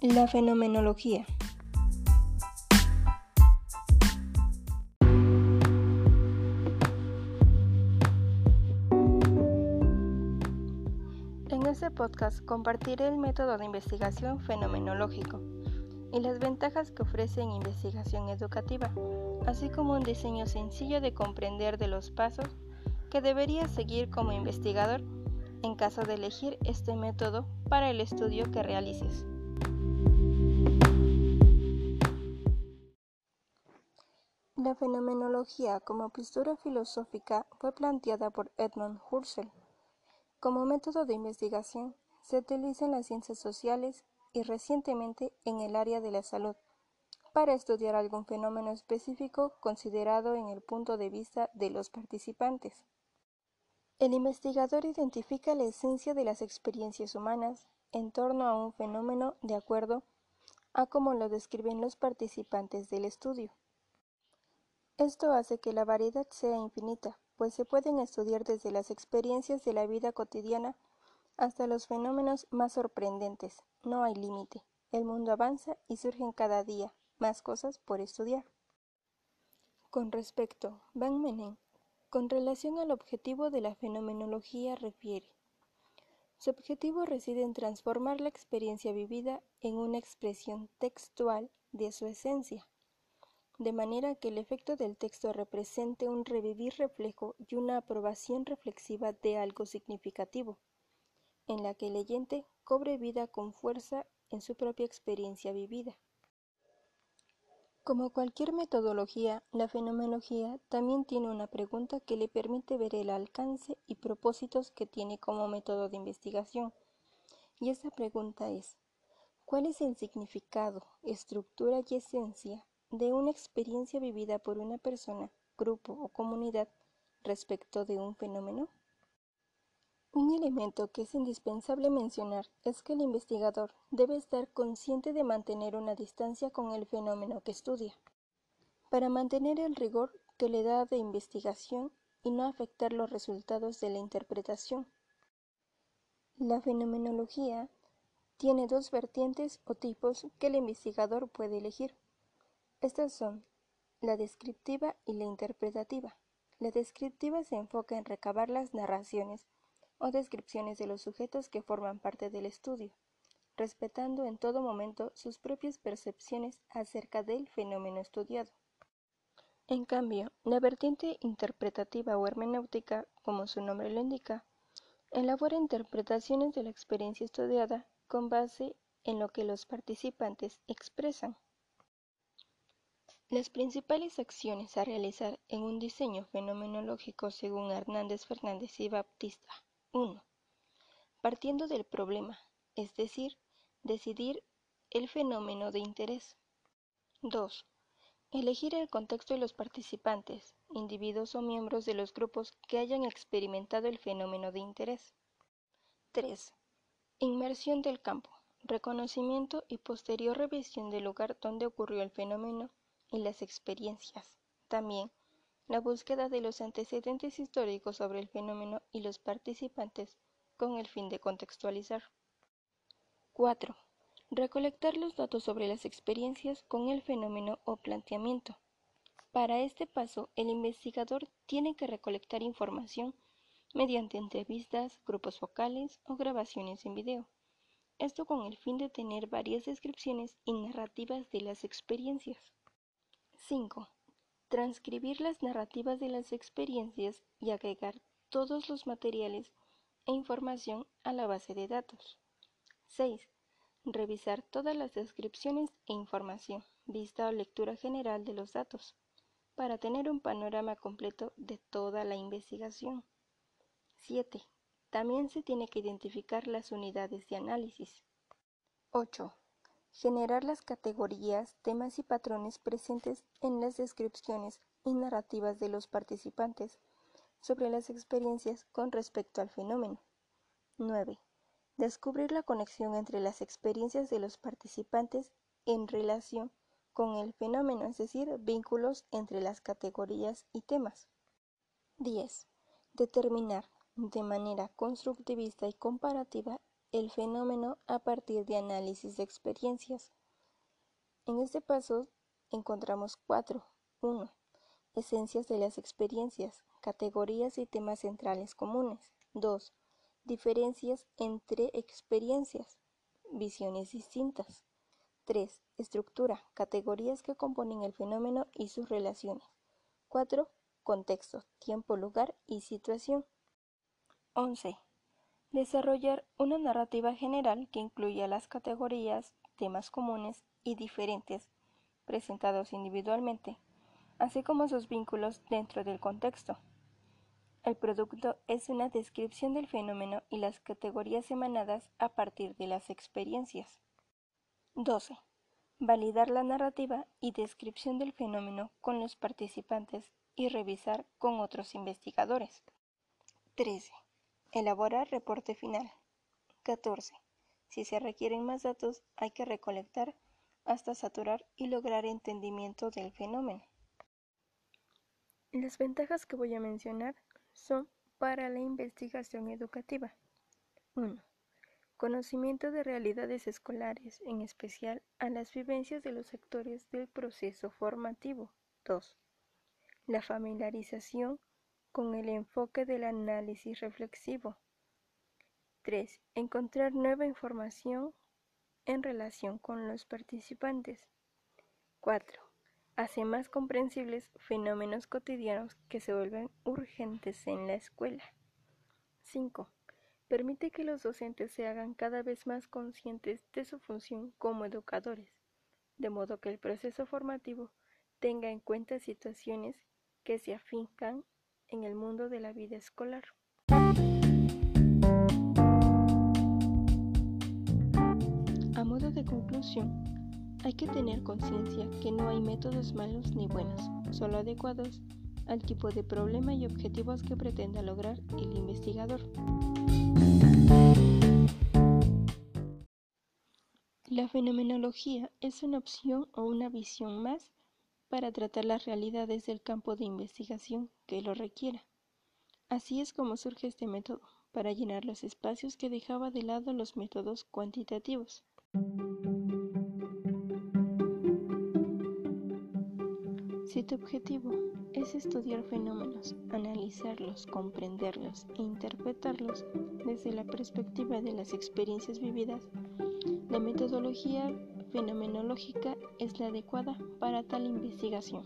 La fenomenología. En este podcast compartiré el método de investigación fenomenológico y las ventajas que ofrece en investigación educativa, así como un diseño sencillo de comprender de los pasos que deberías seguir como investigador en caso de elegir este método para el estudio que realices. La fenomenología como postura filosófica fue planteada por Edmund Husserl. Como método de investigación se utiliza en las ciencias sociales y recientemente en el área de la salud para estudiar algún fenómeno específico considerado en el punto de vista de los participantes. El investigador identifica la esencia de las experiencias humanas en torno a un fenómeno de acuerdo a cómo lo describen los participantes del estudio. Esto hace que la variedad sea infinita, pues se pueden estudiar desde las experiencias de la vida cotidiana hasta los fenómenos más sorprendentes. No hay límite. El mundo avanza y surgen cada día más cosas por estudiar. Con respecto, Van Menen con relación al objetivo de la fenomenología refiere. Su objetivo reside en transformar la experiencia vivida en una expresión textual de su esencia, de manera que el efecto del texto represente un revivir reflejo y una aprobación reflexiva de algo significativo, en la que el leyente cobre vida con fuerza en su propia experiencia vivida. Como cualquier metodología, la fenomenología también tiene una pregunta que le permite ver el alcance y propósitos que tiene como método de investigación. Y esa pregunta es, ¿cuál es el significado, estructura y esencia de una experiencia vivida por una persona, grupo o comunidad respecto de un fenómeno? Un elemento que es indispensable mencionar es que el investigador debe estar consciente de mantener una distancia con el fenómeno que estudia, para mantener el rigor que le da de investigación y no afectar los resultados de la interpretación. La fenomenología tiene dos vertientes o tipos que el investigador puede elegir. Estas son la descriptiva y la interpretativa. La descriptiva se enfoca en recabar las narraciones o descripciones de los sujetos que forman parte del estudio, respetando en todo momento sus propias percepciones acerca del fenómeno estudiado. En cambio, la vertiente interpretativa o hermenéutica, como su nombre lo indica, elabora interpretaciones de la experiencia estudiada con base en lo que los participantes expresan. Las principales acciones a realizar en un diseño fenomenológico según Hernández Fernández y Baptista 1. Partiendo del problema, es decir, decidir el fenómeno de interés. 2. Elegir el contexto de los participantes, individuos o miembros de los grupos que hayan experimentado el fenómeno de interés. 3. Inmersión del campo, reconocimiento y posterior revisión del lugar donde ocurrió el fenómeno y las experiencias. También la búsqueda de los antecedentes históricos sobre el fenómeno y los participantes con el fin de contextualizar. 4. Recolectar los datos sobre las experiencias con el fenómeno o planteamiento. Para este paso, el investigador tiene que recolectar información mediante entrevistas, grupos focales o grabaciones en video. Esto con el fin de tener varias descripciones y narrativas de las experiencias. 5 transcribir las narrativas de las experiencias y agregar todos los materiales e información a la base de datos. 6. Revisar todas las descripciones e información, vista o lectura general de los datos, para tener un panorama completo de toda la investigación. 7. También se tiene que identificar las unidades de análisis. 8 generar las categorías, temas y patrones presentes en las descripciones y narrativas de los participantes sobre las experiencias con respecto al fenómeno. 9. Descubrir la conexión entre las experiencias de los participantes en relación con el fenómeno, es decir, vínculos entre las categorías y temas. 10. Determinar de manera constructivista y comparativa el fenómeno a partir de análisis de experiencias. En este paso encontramos cuatro. 1. Esencias de las experiencias, categorías y temas centrales comunes. 2. Diferencias entre experiencias, visiones distintas. 3. Estructura, categorías que componen el fenómeno y sus relaciones. 4. Contexto, tiempo, lugar y situación. 11. Desarrollar una narrativa general que incluya las categorías, temas comunes y diferentes presentados individualmente así como sus vínculos dentro del contexto. El producto es una descripción del fenómeno y las categorías emanadas a partir de las experiencias. 12. Validar la narrativa y descripción del fenómeno con los participantes y revisar con otros investigadores. 13. Elaborar reporte final. 14. Si se requieren más datos, hay que recolectar hasta saturar y lograr entendimiento del fenómeno. Las ventajas que voy a mencionar son para la investigación educativa. 1. Conocimiento de realidades escolares, en especial a las vivencias de los actores del proceso formativo. 2. La familiarización con el enfoque del análisis reflexivo. 3. Encontrar nueva información en relación con los participantes. 4 hace más comprensibles fenómenos cotidianos que se vuelven urgentes en la escuela. 5. Permite que los docentes se hagan cada vez más conscientes de su función como educadores, de modo que el proceso formativo tenga en cuenta situaciones que se afincan en el mundo de la vida escolar. A modo de conclusión, hay que tener conciencia que no hay métodos malos ni buenos, solo adecuados al tipo de problema y objetivos que pretenda lograr el investigador. La fenomenología es una opción o una visión más para tratar las realidades del campo de investigación que lo requiera. Así es como surge este método, para llenar los espacios que dejaba de lado los métodos cuantitativos. Si tu objetivo es estudiar fenómenos, analizarlos, comprenderlos e interpretarlos desde la perspectiva de las experiencias vividas, la metodología fenomenológica es la adecuada para tal investigación.